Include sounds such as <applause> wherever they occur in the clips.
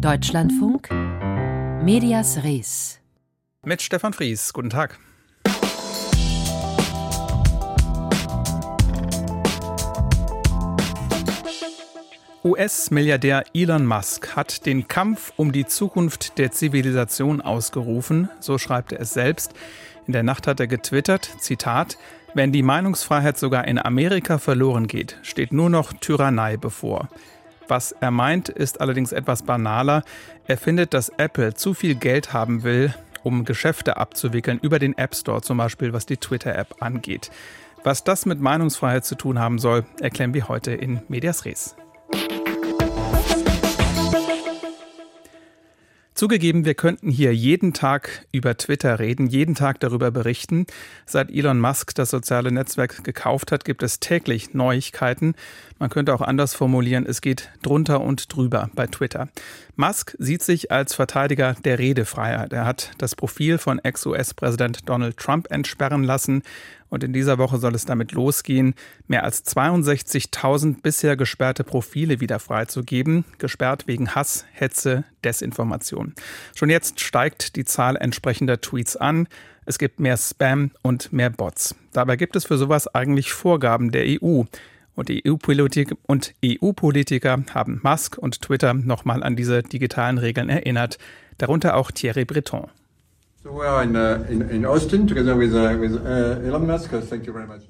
Deutschlandfunk Medias Res mit Stefan Fries. Guten Tag. US-Milliardär Elon Musk hat den Kampf um die Zukunft der Zivilisation ausgerufen, so schreibt er es selbst. In der Nacht hat er getwittert, Zitat, wenn die Meinungsfreiheit sogar in Amerika verloren geht, steht nur noch Tyrannei bevor. Was er meint, ist allerdings etwas banaler. Er findet, dass Apple zu viel Geld haben will, um Geschäfte abzuwickeln über den App Store, zum Beispiel was die Twitter-App angeht. Was das mit Meinungsfreiheit zu tun haben soll, erklären wir heute in Medias Res. Zugegeben, wir könnten hier jeden Tag über Twitter reden, jeden Tag darüber berichten. Seit Elon Musk das soziale Netzwerk gekauft hat, gibt es täglich Neuigkeiten. Man könnte auch anders formulieren, es geht drunter und drüber bei Twitter. Musk sieht sich als Verteidiger der Redefreiheit. Er hat das Profil von Ex-US-Präsident Donald Trump entsperren lassen. Und in dieser Woche soll es damit losgehen, mehr als 62.000 bisher gesperrte Profile wieder freizugeben, gesperrt wegen Hass, Hetze, Desinformation. Schon jetzt steigt die Zahl entsprechender Tweets an. Es gibt mehr Spam und mehr Bots. Dabei gibt es für sowas eigentlich Vorgaben der EU. Und EU-Politiker und EU-Politiker haben Musk und Twitter nochmal an diese digitalen Regeln erinnert, darunter auch Thierry Breton.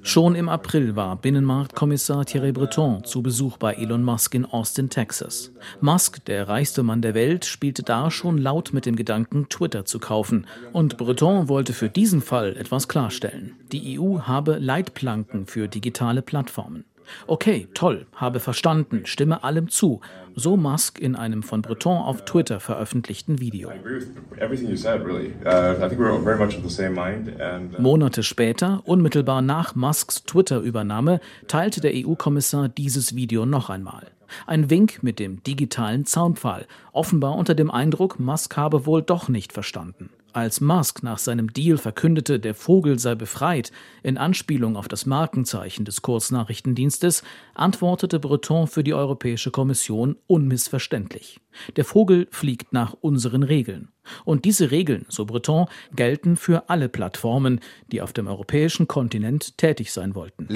Schon im April war Binnenmarktkommissar Thierry Breton zu Besuch bei Elon Musk in Austin, Texas. Musk, der reichste Mann der Welt, spielte da schon laut mit dem Gedanken, Twitter zu kaufen. Und Breton wollte für diesen Fall etwas klarstellen. Die EU habe Leitplanken für digitale Plattformen. Okay, toll, habe verstanden, stimme allem zu. So Musk in einem von Breton auf Twitter veröffentlichten Video. Uh, Monate später, unmittelbar nach Musks Twitter-Übernahme, teilte der EU-Kommissar dieses Video noch einmal. Ein Wink mit dem digitalen Zaunpfahl, offenbar unter dem Eindruck, Musk habe wohl doch nicht verstanden. Als Musk nach seinem Deal verkündete, der Vogel sei befreit, in Anspielung auf das Markenzeichen des Kurznachrichtendienstes, antwortete Breton für die Europäische Kommission unmissverständlich. Der Vogel fliegt nach unseren Regeln. Und diese Regeln, so Breton, gelten für alle Plattformen, die auf dem europäischen Kontinent tätig sein wollten.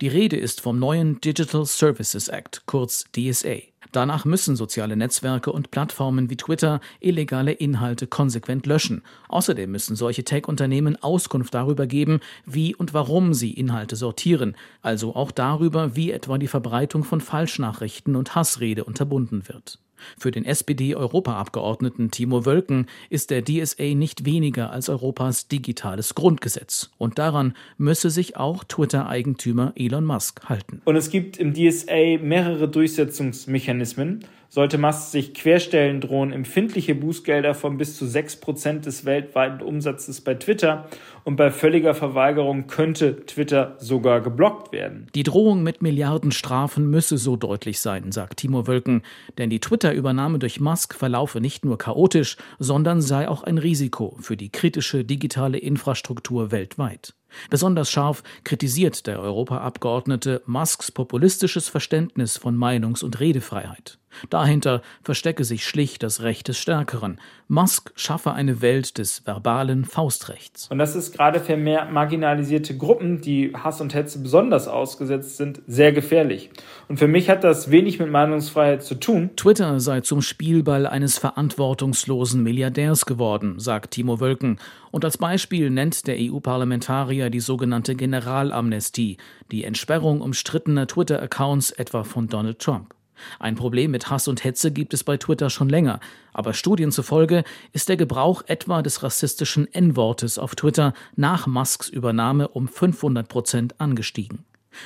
Die Rede ist vom neuen Digital Services Act, kurz DSA. Danach müssen soziale Netzwerke und Plattformen wie Twitter illegale Inhalte konsequent löschen. Außerdem müssen solche Tech-Unternehmen Auskunft darüber geben, wie und warum sie Inhalte sortieren, also auch darüber, wie etwa die Verbreitung von Falschnachrichten und Hassrede unterbunden wird. Für den SPD-Europaabgeordneten Timo Wölken ist der DSA nicht weniger als Europas digitales Grundgesetz. Und daran müsse sich auch Twitter-Eigentümer Elon Musk halten. Und es gibt im DSA mehrere Durchsetzungsmechanismen. Sollte Musk sich querstellen, drohen empfindliche Bußgelder von bis zu 6% des weltweiten Umsatzes bei Twitter und bei völliger Verweigerung könnte Twitter sogar geblockt werden. Die Drohung mit Milliardenstrafen müsse so deutlich sein, sagt Timo Wölken, denn die Twitter-Übernahme durch Musk verlaufe nicht nur chaotisch, sondern sei auch ein Risiko für die kritische digitale Infrastruktur weltweit. Besonders scharf kritisiert der Europaabgeordnete Musks populistisches Verständnis von Meinungs- und Redefreiheit. Dahinter verstecke sich schlicht das Recht des Stärkeren. Musk schaffe eine Welt des verbalen Faustrechts. Und das ist gerade für mehr marginalisierte Gruppen, die Hass und Hetze besonders ausgesetzt sind, sehr gefährlich. Und für mich hat das wenig mit Meinungsfreiheit zu tun. Twitter sei zum Spielball eines verantwortungslosen Milliardärs geworden, sagt Timo Wölken. Und als Beispiel nennt der EU-Parlamentarier die sogenannte Generalamnestie, die Entsperrung umstrittener Twitter-Accounts etwa von Donald Trump. Ein Problem mit Hass und Hetze gibt es bei Twitter schon länger, aber Studien zufolge ist der Gebrauch etwa des rassistischen N-Wortes auf Twitter nach Musks Übernahme um 500 Prozent angestiegen.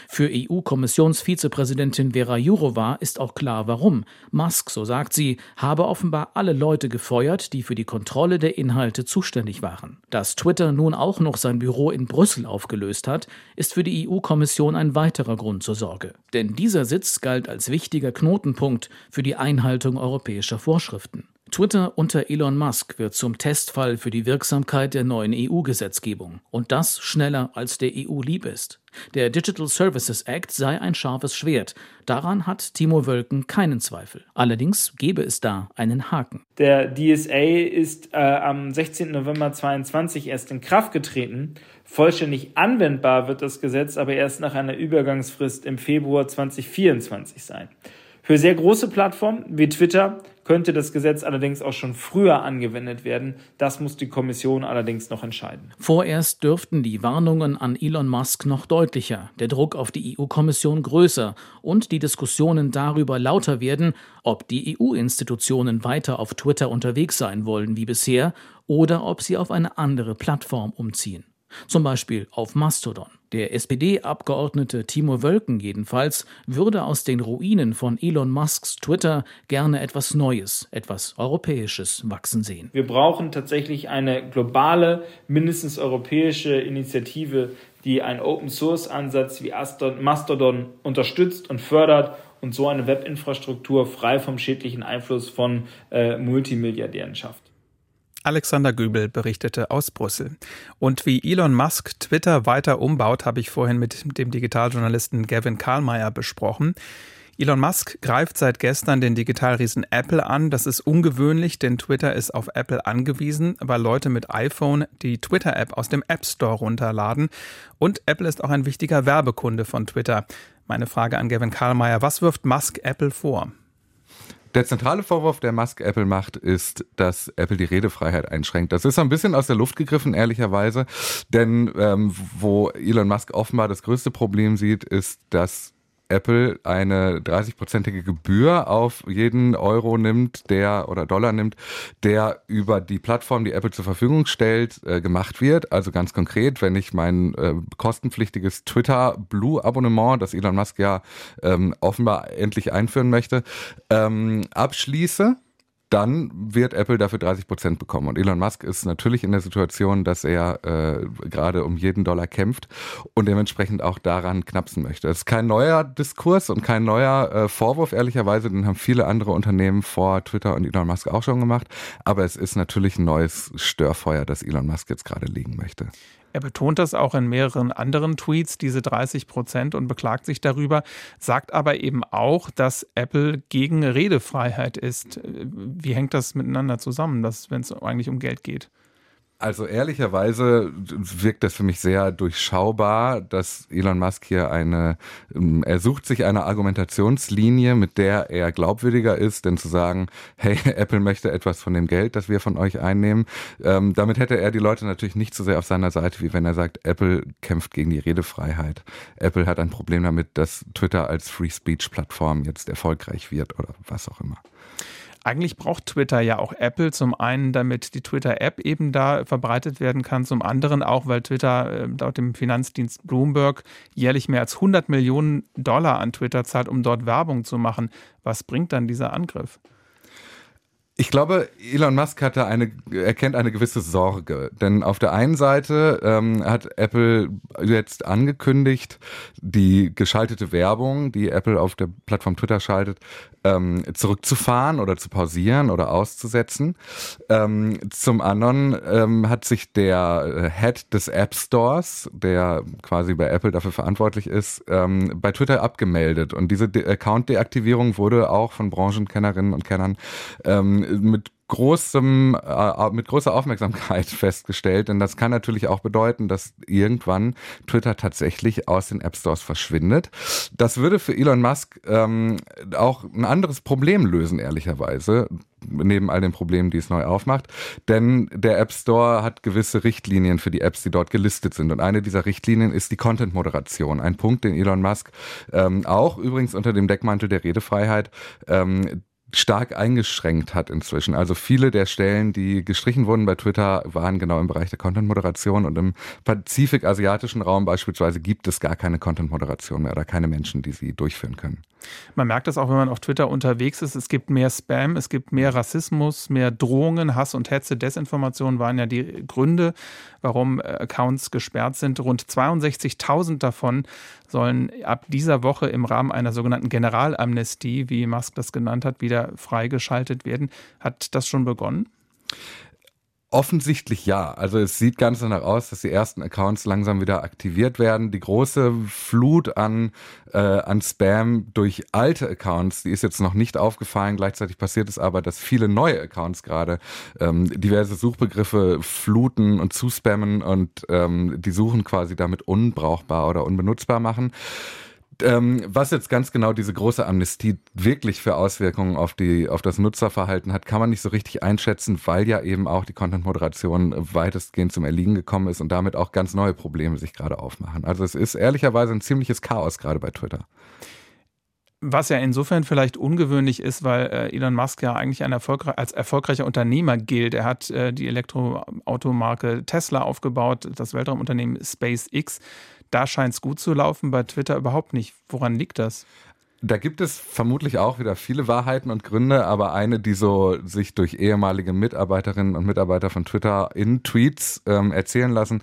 Für EU-Kommissionsvizepräsidentin Vera Jourova ist auch klar, warum. Musk, so sagt sie, habe offenbar alle Leute gefeuert, die für die Kontrolle der Inhalte zuständig waren. Dass Twitter nun auch noch sein Büro in Brüssel aufgelöst hat, ist für die EU-Kommission ein weiterer Grund zur Sorge. Denn dieser Sitz galt als wichtiger Knotenpunkt für die Einhaltung europäischer Vorschriften. Twitter unter Elon Musk wird zum Testfall für die Wirksamkeit der neuen EU-Gesetzgebung. Und das schneller, als der EU lieb ist. Der Digital Services Act sei ein scharfes Schwert. Daran hat Timo Wölken keinen Zweifel. Allerdings gäbe es da einen Haken. Der DSA ist äh, am 16. November 2022 erst in Kraft getreten. Vollständig anwendbar wird das Gesetz aber erst nach einer Übergangsfrist im Februar 2024 sein. Für sehr große Plattformen wie Twitter könnte das Gesetz allerdings auch schon früher angewendet werden. Das muss die Kommission allerdings noch entscheiden. Vorerst dürften die Warnungen an Elon Musk noch deutlicher, der Druck auf die EU-Kommission größer und die Diskussionen darüber lauter werden, ob die EU-Institutionen weiter auf Twitter unterwegs sein wollen wie bisher oder ob sie auf eine andere Plattform umziehen. Zum Beispiel auf Mastodon. Der SPD-Abgeordnete Timo Wölken jedenfalls würde aus den Ruinen von Elon Musks Twitter gerne etwas Neues, etwas Europäisches wachsen sehen. Wir brauchen tatsächlich eine globale, mindestens europäische Initiative, die einen Open-Source-Ansatz wie Mastodon unterstützt und fördert und so eine Webinfrastruktur frei vom schädlichen Einfluss von äh, Multimilliardären schafft. Alexander Göbel berichtete aus Brüssel. Und wie Elon Musk Twitter weiter umbaut, habe ich vorhin mit dem Digitaljournalisten Gavin Karlmeier besprochen. Elon Musk greift seit gestern den Digitalriesen Apple an. Das ist ungewöhnlich, denn Twitter ist auf Apple angewiesen, weil Leute mit iPhone die Twitter-App aus dem App Store runterladen. Und Apple ist auch ein wichtiger Werbekunde von Twitter. Meine Frage an Gavin Karlmeier, was wirft Musk Apple vor? Der zentrale Vorwurf, der Musk Apple macht, ist, dass Apple die Redefreiheit einschränkt. Das ist ein bisschen aus der Luft gegriffen, ehrlicherweise. Denn ähm, wo Elon Musk offenbar das größte Problem sieht, ist, dass Apple eine 30-prozentige Gebühr auf jeden Euro nimmt, der oder Dollar nimmt, der über die Plattform, die Apple zur Verfügung stellt, äh, gemacht wird. Also ganz konkret, wenn ich mein äh, kostenpflichtiges Twitter Blue Abonnement, das Elon Musk ja ähm, offenbar endlich einführen möchte, ähm, abschließe, dann wird Apple dafür 30 Prozent bekommen. Und Elon Musk ist natürlich in der Situation, dass er äh, gerade um jeden Dollar kämpft und dementsprechend auch daran knapsen möchte. Das ist kein neuer Diskurs und kein neuer äh, Vorwurf, ehrlicherweise. Den haben viele andere Unternehmen vor Twitter und Elon Musk auch schon gemacht. Aber es ist natürlich ein neues Störfeuer, das Elon Musk jetzt gerade legen möchte. Er betont das auch in mehreren anderen Tweets, diese 30 Prozent, und beklagt sich darüber, sagt aber eben auch, dass Apple gegen Redefreiheit ist. Wie hängt das miteinander zusammen, wenn es eigentlich um Geld geht? Also ehrlicherweise wirkt das für mich sehr durchschaubar, dass Elon Musk hier eine, ähm, er sucht sich eine Argumentationslinie, mit der er glaubwürdiger ist, denn zu sagen, hey, <laughs> Apple möchte etwas von dem Geld, das wir von euch einnehmen, ähm, damit hätte er die Leute natürlich nicht so sehr auf seiner Seite, wie wenn er sagt, Apple kämpft gegen die Redefreiheit. Apple hat ein Problem damit, dass Twitter als Free Speech Plattform jetzt erfolgreich wird oder was auch immer. Eigentlich braucht Twitter ja auch Apple. Zum einen, damit die Twitter-App eben da verbreitet werden kann. Zum anderen auch, weil Twitter äh, laut dem Finanzdienst Bloomberg jährlich mehr als 100 Millionen Dollar an Twitter zahlt, um dort Werbung zu machen. Was bringt dann dieser Angriff? Ich glaube, Elon Musk hatte eine, erkennt eine gewisse Sorge. Denn auf der einen Seite ähm, hat Apple jetzt angekündigt, die geschaltete Werbung, die Apple auf der Plattform Twitter schaltet, ähm, zurückzufahren oder zu pausieren oder auszusetzen. Ähm, zum anderen ähm, hat sich der Head des App Stores, der quasi bei Apple dafür verantwortlich ist, ähm, bei Twitter abgemeldet. Und diese De Account-Deaktivierung wurde auch von Branchenkennerinnen und Kennern ähm, mit großem, äh, mit großer Aufmerksamkeit <laughs> festgestellt, denn das kann natürlich auch bedeuten, dass irgendwann Twitter tatsächlich aus den App Stores verschwindet. Das würde für Elon Musk ähm, auch ein anderes Problem lösen, ehrlicherweise, neben all den Problemen, die es neu aufmacht. Denn der App Store hat gewisse Richtlinien für die Apps, die dort gelistet sind. Und eine dieser Richtlinien ist die Content-Moderation. Ein Punkt, den Elon Musk ähm, auch übrigens unter dem Deckmantel der Redefreiheit ähm, stark eingeschränkt hat inzwischen. Also viele der Stellen, die gestrichen wurden bei Twitter, waren genau im Bereich der Content-Moderation und im pazifik-asiatischen Raum beispielsweise gibt es gar keine Content-Moderation mehr oder keine Menschen, die sie durchführen können. Man merkt das auch, wenn man auf Twitter unterwegs ist. Es gibt mehr Spam, es gibt mehr Rassismus, mehr Drohungen, Hass und Hetze, Desinformation waren ja die Gründe, warum äh, Accounts gesperrt sind. Rund 62.000 davon sollen ab dieser Woche im Rahmen einer sogenannten Generalamnestie, wie Musk das genannt hat, wieder freigeschaltet werden. Hat das schon begonnen? Offensichtlich ja. Also es sieht ganz danach aus, dass die ersten Accounts langsam wieder aktiviert werden. Die große Flut an, äh, an Spam durch alte Accounts, die ist jetzt noch nicht aufgefallen. Gleichzeitig passiert es aber, dass viele neue Accounts gerade ähm, diverse Suchbegriffe fluten und zuspammen und ähm, die Suchen quasi damit unbrauchbar oder unbenutzbar machen. Ähm, was jetzt ganz genau diese große Amnestie wirklich für Auswirkungen auf die auf das Nutzerverhalten hat, kann man nicht so richtig einschätzen, weil ja eben auch die Content-Moderation weitestgehend zum Erliegen gekommen ist und damit auch ganz neue Probleme sich gerade aufmachen. Also es ist ehrlicherweise ein ziemliches Chaos gerade bei Twitter. Was ja insofern vielleicht ungewöhnlich ist, weil äh, Elon Musk ja eigentlich als erfolgreicher Unternehmer gilt. Er hat äh, die Elektroautomarke Tesla aufgebaut, das Weltraumunternehmen SpaceX. Da scheint es gut zu laufen, bei Twitter überhaupt nicht. Woran liegt das? Da gibt es vermutlich auch wieder viele Wahrheiten und Gründe, aber eine, die so sich durch ehemalige Mitarbeiterinnen und Mitarbeiter von Twitter in Tweets ähm, erzählen lassen,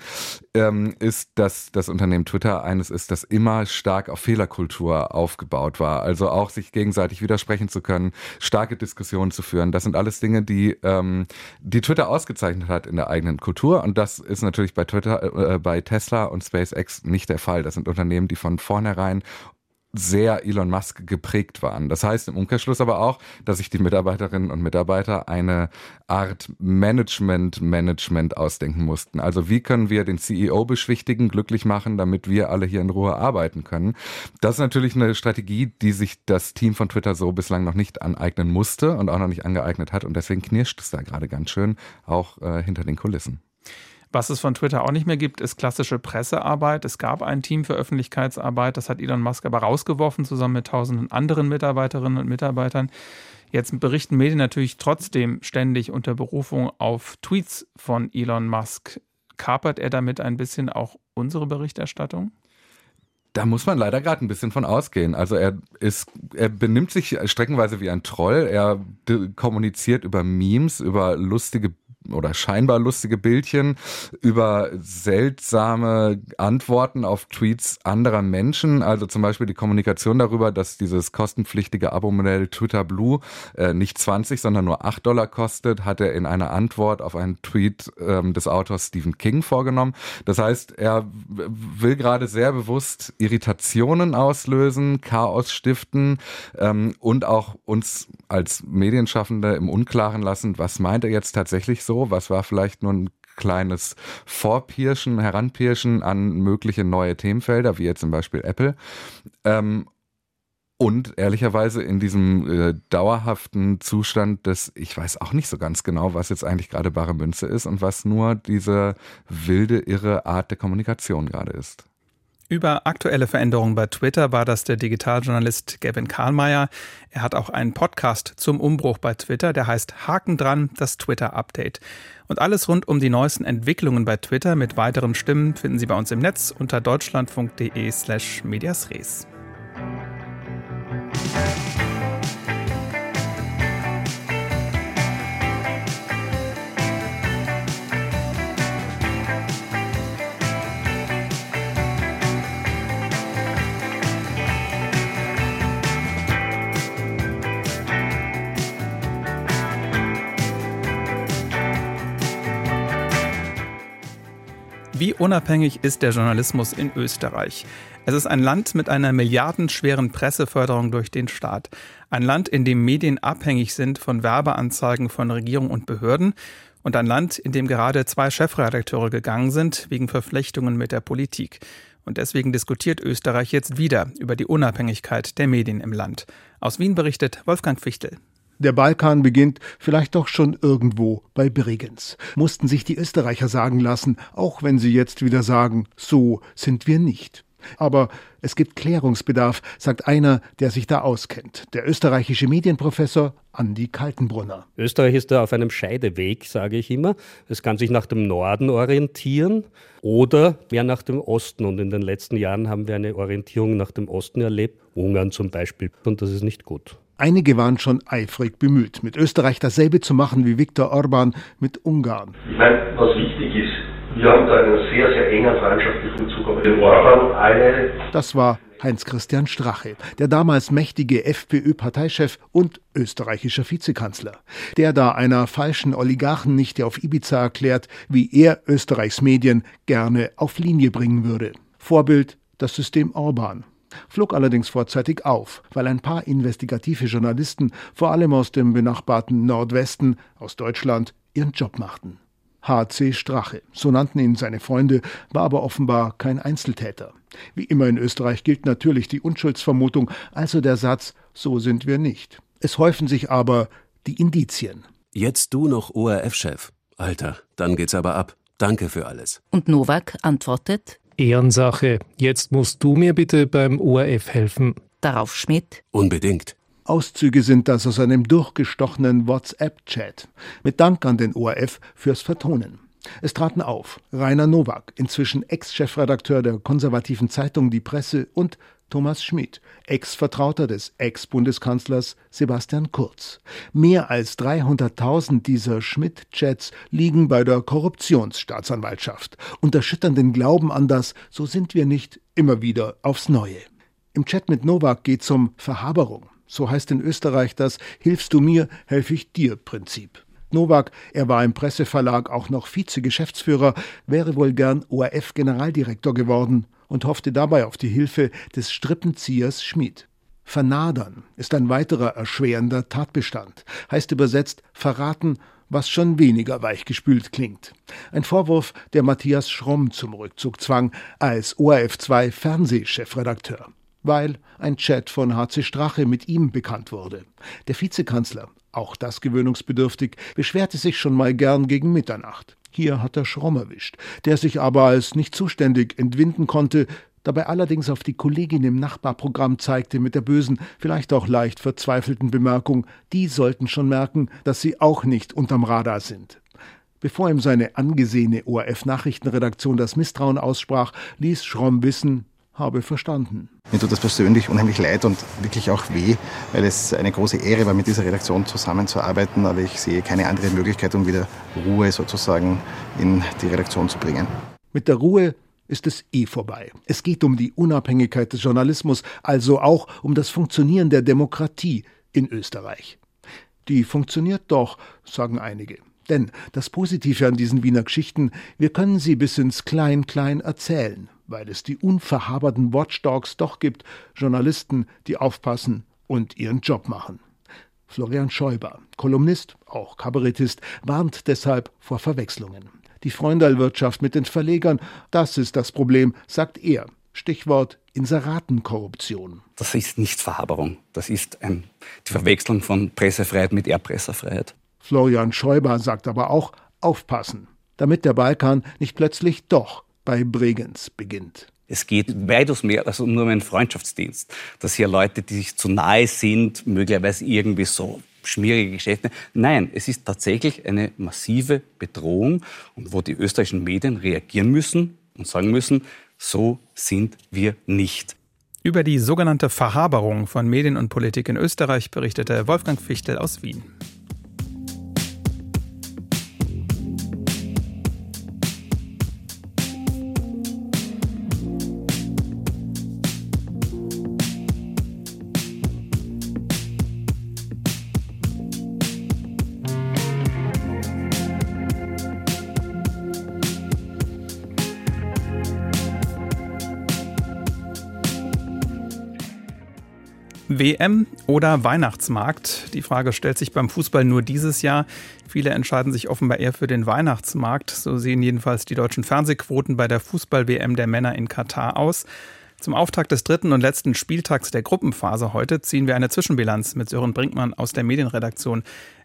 ähm, ist, dass das Unternehmen Twitter eines ist, das immer stark auf Fehlerkultur aufgebaut war. Also auch sich gegenseitig widersprechen zu können, starke Diskussionen zu führen. Das sind alles Dinge, die, ähm, die Twitter ausgezeichnet hat in der eigenen Kultur. Und das ist natürlich bei Twitter, äh, bei Tesla und SpaceX nicht der Fall. Das sind Unternehmen, die von vornherein sehr Elon Musk geprägt waren. Das heißt im Umkehrschluss aber auch, dass sich die Mitarbeiterinnen und Mitarbeiter eine Art Management-Management ausdenken mussten. Also wie können wir den CEO beschwichtigen, glücklich machen, damit wir alle hier in Ruhe arbeiten können. Das ist natürlich eine Strategie, die sich das Team von Twitter so bislang noch nicht aneignen musste und auch noch nicht angeeignet hat. Und deswegen knirscht es da gerade ganz schön, auch äh, hinter den Kulissen. Was es von Twitter auch nicht mehr gibt, ist klassische Pressearbeit. Es gab ein Team für Öffentlichkeitsarbeit, das hat Elon Musk aber rausgeworfen, zusammen mit tausenden anderen Mitarbeiterinnen und Mitarbeitern. Jetzt berichten Medien natürlich trotzdem ständig unter Berufung auf Tweets von Elon Musk. Kapert er damit ein bisschen auch unsere Berichterstattung? Da muss man leider gerade ein bisschen von ausgehen. Also er ist, er benimmt sich streckenweise wie ein Troll. Er kommuniziert über Memes, über lustige oder scheinbar lustige Bildchen über seltsame Antworten auf Tweets anderer Menschen. Also zum Beispiel die Kommunikation darüber, dass dieses kostenpflichtige Abo-Modell Twitter Blue äh, nicht 20, sondern nur 8 Dollar kostet, hat er in einer Antwort auf einen Tweet ähm, des Autors Stephen King vorgenommen. Das heißt, er will gerade sehr bewusst Irritationen auslösen, Chaos stiften ähm, und auch uns als Medienschaffende im Unklaren lassen, was meint er jetzt tatsächlich so so? Was war vielleicht nur ein kleines Vorpirschen, Heranpirschen an mögliche neue Themenfelder, wie jetzt zum Beispiel Apple? Ähm, und ehrlicherweise in diesem äh, dauerhaften Zustand des, ich weiß auch nicht so ganz genau, was jetzt eigentlich gerade bare Münze ist und was nur diese wilde, irre Art der Kommunikation gerade ist. Über aktuelle Veränderungen bei Twitter war das der Digitaljournalist Gavin Karlmeier. Er hat auch einen Podcast zum Umbruch bei Twitter, der heißt Haken dran, das Twitter Update. Und alles rund um die neuesten Entwicklungen bei Twitter mit weiteren Stimmen finden Sie bei uns im Netz unter deutschlandfunk.de slash mediasres. Wie unabhängig ist der Journalismus in Österreich? Es ist ein Land mit einer milliardenschweren Presseförderung durch den Staat. Ein Land, in dem Medien abhängig sind von Werbeanzeigen von Regierung und Behörden. Und ein Land, in dem gerade zwei Chefredakteure gegangen sind wegen Verflechtungen mit der Politik. Und deswegen diskutiert Österreich jetzt wieder über die Unabhängigkeit der Medien im Land. Aus Wien berichtet Wolfgang Fichtel. Der Balkan beginnt vielleicht doch schon irgendwo bei Bregenz. Mussten sich die Österreicher sagen lassen, auch wenn sie jetzt wieder sagen, so sind wir nicht. Aber es gibt Klärungsbedarf, sagt einer, der sich da auskennt. Der österreichische Medienprofessor Andi Kaltenbrunner. Österreich ist da auf einem Scheideweg, sage ich immer. Es kann sich nach dem Norden orientieren oder mehr nach dem Osten. Und in den letzten Jahren haben wir eine Orientierung nach dem Osten erlebt, Ungarn zum Beispiel. Und das ist nicht gut. Einige waren schon eifrig bemüht, mit Österreich dasselbe zu machen wie Viktor Orban mit Ungarn. Ich meine, was wichtig ist, wir haben da einen sehr, sehr engen freundschaftlichen. Aber den Orban alle. Das war Heinz-Christian Strache, der damals mächtige FPÖ-Parteichef und österreichischer Vizekanzler, der da einer falschen Oligarchennichte auf Ibiza erklärt, wie er Österreichs Medien gerne auf Linie bringen würde. Vorbild das System Orban flog allerdings vorzeitig auf, weil ein paar investigative Journalisten, vor allem aus dem benachbarten Nordwesten, aus Deutschland, ihren Job machten. H.C. Strache, so nannten ihn seine Freunde, war aber offenbar kein Einzeltäter. Wie immer in Österreich gilt natürlich die Unschuldsvermutung, also der Satz, so sind wir nicht. Es häufen sich aber die Indizien. Jetzt du noch ORF-Chef. Alter, dann geht's aber ab. Danke für alles. Und Nowak antwortet, Ehrensache. Jetzt musst du mir bitte beim ORF helfen. Darauf Schmidt. Unbedingt. Auszüge sind das aus einem durchgestochenen WhatsApp-Chat. Mit Dank an den ORF fürs Vertonen. Es traten auf Rainer Nowak, inzwischen Ex-Chefredakteur der konservativen Zeitung Die Presse und Thomas Schmidt, Ex-Vertrauter des Ex-Bundeskanzlers Sebastian Kurz. Mehr als 300.000 dieser Schmidt-Chats liegen bei der Korruptionsstaatsanwaltschaft und erschüttern den Glauben an das So sind wir nicht immer wieder aufs Neue. Im Chat mit Nowak geht es um Verhaberung. So heißt in Österreich das Hilfst du mir, helfe ich dir Prinzip. Nowak, er war im Presseverlag auch noch Vize-Geschäftsführer, wäre wohl gern ORF-Generaldirektor geworden und hoffte dabei auf die Hilfe des Strippenziehers Schmid. Vernadern ist ein weiterer erschwerender Tatbestand, heißt übersetzt verraten, was schon weniger weichgespült klingt. Ein Vorwurf, der Matthias Schromm zum Rückzug zwang als ORF2 Fernsehchefredakteur, weil ein Chat von HC Strache mit ihm bekannt wurde. Der Vizekanzler, auch das gewöhnungsbedürftig, beschwerte sich schon mal gern gegen Mitternacht. Hier hat er Schromm erwischt, der sich aber als nicht zuständig entwinden konnte, dabei allerdings auf die Kollegin im Nachbarprogramm zeigte mit der bösen, vielleicht auch leicht verzweifelten Bemerkung, die sollten schon merken, dass sie auch nicht unterm Radar sind. Bevor ihm seine angesehene ORF-Nachrichtenredaktion das Misstrauen aussprach, ließ Schromm wissen, habe verstanden. Mir tut das persönlich unheimlich leid und wirklich auch weh, weil es eine große Ehre war, mit dieser Redaktion zusammenzuarbeiten. Aber ich sehe keine andere Möglichkeit, um wieder Ruhe sozusagen in die Redaktion zu bringen. Mit der Ruhe ist es eh vorbei. Es geht um die Unabhängigkeit des Journalismus, also auch um das Funktionieren der Demokratie in Österreich. Die funktioniert doch, sagen einige. Denn das Positive an diesen Wiener Geschichten, wir können sie bis ins Klein-Klein erzählen weil es die unverhaberten Watchdogs doch gibt, Journalisten, die aufpassen und ihren Job machen. Florian Schäuber, Kolumnist, auch Kabarettist, warnt deshalb vor Verwechslungen. Die Freundalwirtschaft mit den Verlegern, das ist das Problem, sagt er. Stichwort Inseratenkorruption. Das ist nicht Verhaberung. Das ist ähm, die Verwechslung von Pressefreiheit mit Erpresserfreiheit. Florian Schäuber sagt aber auch aufpassen, damit der Balkan nicht plötzlich doch bei Bregenz beginnt. Es geht weitaus mehr als nur um einen Freundschaftsdienst, dass hier Leute, die sich zu nahe sind, möglicherweise irgendwie so schmierige Geschäfte. Nein, es ist tatsächlich eine massive Bedrohung und wo die österreichischen Medien reagieren müssen und sagen müssen, so sind wir nicht. Über die sogenannte Verhaberung von Medien und Politik in Österreich berichtete Wolfgang Fichtel aus Wien. WM oder Weihnachtsmarkt? Die Frage stellt sich beim Fußball nur dieses Jahr. Viele entscheiden sich offenbar eher für den Weihnachtsmarkt. So sehen jedenfalls die deutschen Fernsehquoten bei der Fußball-WM der Männer in Katar aus. Zum Auftakt des dritten und letzten Spieltags der Gruppenphase heute ziehen wir eine Zwischenbilanz mit Sören Brinkmann aus der Medienredaktion.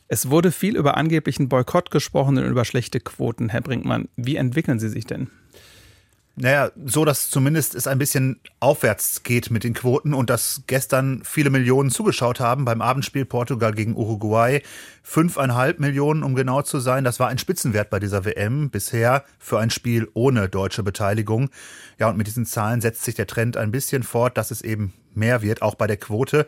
Es wurde viel über angeblichen Boykott gesprochen und über schlechte Quoten. Herr Brinkmann, wie entwickeln sie sich denn? Naja, so dass zumindest es ein bisschen aufwärts geht mit den Quoten und dass gestern viele Millionen zugeschaut haben beim Abendspiel Portugal gegen Uruguay. Fünfeinhalb Millionen, um genau zu sein. Das war ein Spitzenwert bei dieser WM bisher für ein Spiel ohne deutsche Beteiligung. Ja, und mit diesen Zahlen setzt sich der Trend ein bisschen fort, dass es eben mehr wird, auch bei der Quote.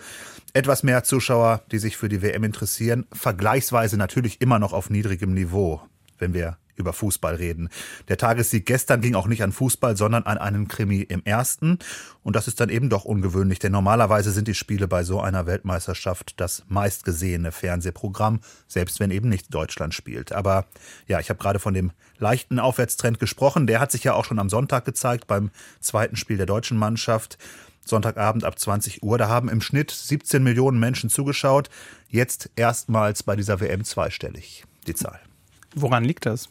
Etwas mehr Zuschauer, die sich für die WM interessieren. Vergleichsweise natürlich immer noch auf niedrigem Niveau, wenn wir über Fußball reden. Der Tagessieg gestern ging auch nicht an Fußball, sondern an einen Krimi im ersten. Und das ist dann eben doch ungewöhnlich, denn normalerweise sind die Spiele bei so einer Weltmeisterschaft das meistgesehene Fernsehprogramm, selbst wenn eben nicht Deutschland spielt. Aber ja, ich habe gerade von dem leichten Aufwärtstrend gesprochen. Der hat sich ja auch schon am Sonntag gezeigt beim zweiten Spiel der deutschen Mannschaft. Sonntagabend ab 20 Uhr. Da haben im Schnitt 17 Millionen Menschen zugeschaut. Jetzt erstmals bei dieser WM zweistellig, die Zahl. Woran liegt das?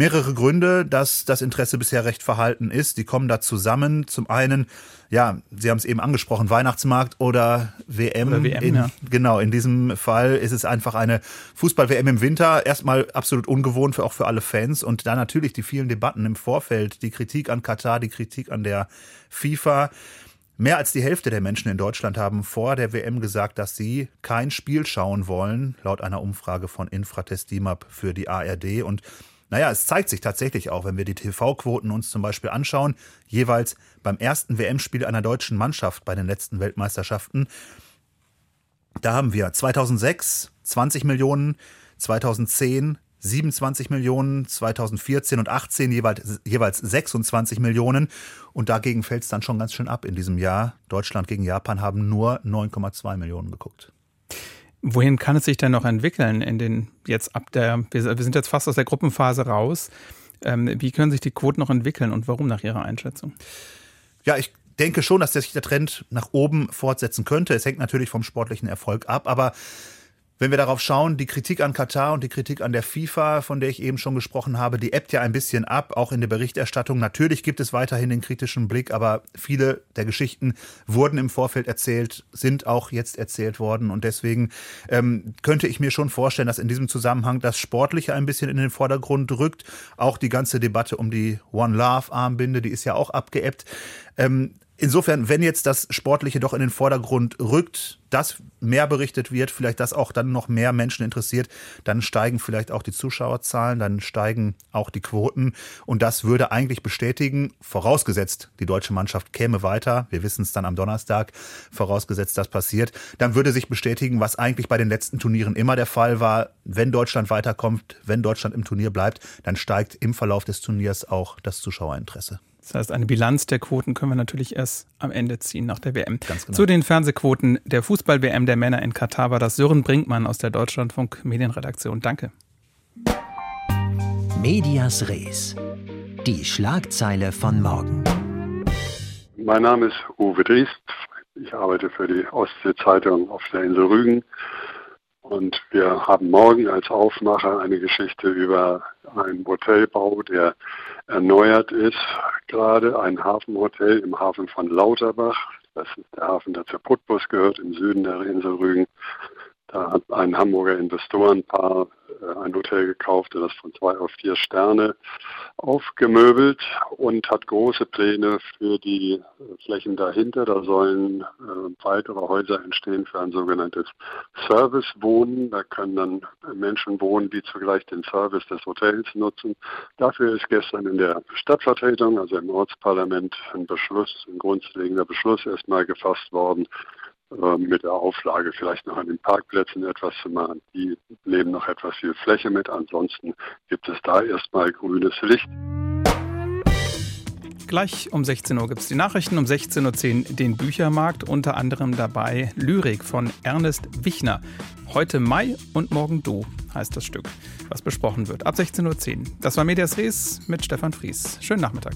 Mehrere Gründe, dass das Interesse bisher recht verhalten ist. Die kommen da zusammen. Zum einen, ja, Sie haben es eben angesprochen, Weihnachtsmarkt oder WM. Oder WM in, ja. Genau, in diesem Fall ist es einfach eine Fußball-WM im Winter. Erstmal absolut ungewohnt für auch für alle Fans. Und dann natürlich die vielen Debatten im Vorfeld, die Kritik an Katar, die Kritik an der FIFA. Mehr als die Hälfte der Menschen in Deutschland haben vor der WM gesagt, dass sie kein Spiel schauen wollen, laut einer Umfrage von Infratest DIMAP für die ARD. Und naja, es zeigt sich tatsächlich auch, wenn wir die TV-Quoten uns zum Beispiel anschauen, jeweils beim ersten WM-Spiel einer deutschen Mannschaft bei den letzten Weltmeisterschaften. Da haben wir 2006 20 Millionen, 2010 27 Millionen, 2014 und 18 jeweils, jeweils 26 Millionen. Und dagegen fällt es dann schon ganz schön ab in diesem Jahr. Deutschland gegen Japan haben nur 9,2 Millionen geguckt. Wohin kann es sich denn noch entwickeln in den jetzt ab der, wir, sind jetzt fast aus der Gruppenphase raus. Ähm, wie können sich die Quoten noch entwickeln und warum nach Ihrer Einschätzung? Ja, ich denke schon, dass sich der Trend nach oben fortsetzen könnte. Es hängt natürlich vom sportlichen Erfolg ab, aber wenn wir darauf schauen, die Kritik an Katar und die Kritik an der FIFA, von der ich eben schon gesprochen habe, die ebbt ja ein bisschen ab, auch in der Berichterstattung. Natürlich gibt es weiterhin den kritischen Blick, aber viele der Geschichten wurden im Vorfeld erzählt, sind auch jetzt erzählt worden. Und deswegen ähm, könnte ich mir schon vorstellen, dass in diesem Zusammenhang das Sportliche ein bisschen in den Vordergrund rückt. Auch die ganze Debatte um die One Love Armbinde, die ist ja auch abgeebbt. Ähm, Insofern, wenn jetzt das Sportliche doch in den Vordergrund rückt, dass mehr berichtet wird, vielleicht das auch dann noch mehr Menschen interessiert, dann steigen vielleicht auch die Zuschauerzahlen, dann steigen auch die Quoten. Und das würde eigentlich bestätigen, vorausgesetzt, die deutsche Mannschaft käme weiter, wir wissen es dann am Donnerstag, vorausgesetzt das passiert, dann würde sich bestätigen, was eigentlich bei den letzten Turnieren immer der Fall war, wenn Deutschland weiterkommt, wenn Deutschland im Turnier bleibt, dann steigt im Verlauf des Turniers auch das Zuschauerinteresse. Das heißt, eine Bilanz der Quoten können wir natürlich erst am Ende ziehen nach der WM. Ganz genau. Zu den Fernsehquoten der Fußball-WM der Männer in Katar war das Sören Brinkmann aus der Deutschlandfunk Medienredaktion. Danke. Medias Res. Die Schlagzeile von morgen. Mein Name ist Uwe Driest. Ich arbeite für die Ostsee-Zeitung auf der Insel Rügen. Und wir haben morgen als Aufmacher eine Geschichte über einen Hotelbau, der erneuert ist. Gerade ein Hafenhotel im Hafen von Lauterbach. Das ist der Hafen, der zur Putbus gehört, im Süden der Insel Rügen. Da hat ein Hamburger Investorenpaar äh, ein Hotel gekauft, das von zwei auf vier Sterne aufgemöbelt und hat große Pläne für die äh, Flächen dahinter. Da sollen äh, weitere Häuser entstehen für ein sogenanntes Servicewohnen. Da können dann Menschen wohnen, die zugleich den Service des Hotels nutzen. Dafür ist gestern in der Stadtvertretung, also im Ortsparlament, ein Beschluss, ein grundlegender Beschluss erstmal gefasst worden, mit der Auflage, vielleicht noch an den Parkplätzen etwas zu machen. Die nehmen noch etwas viel Fläche mit. Ansonsten gibt es da erstmal grünes Licht. Gleich um 16 Uhr gibt es die Nachrichten, um 16.10 Uhr den Büchermarkt, unter anderem dabei Lyrik von Ernest Wichner. Heute Mai und morgen Du heißt das Stück, was besprochen wird. Ab 16.10 Uhr. Das war Medias Res mit Stefan Fries. Schönen Nachmittag.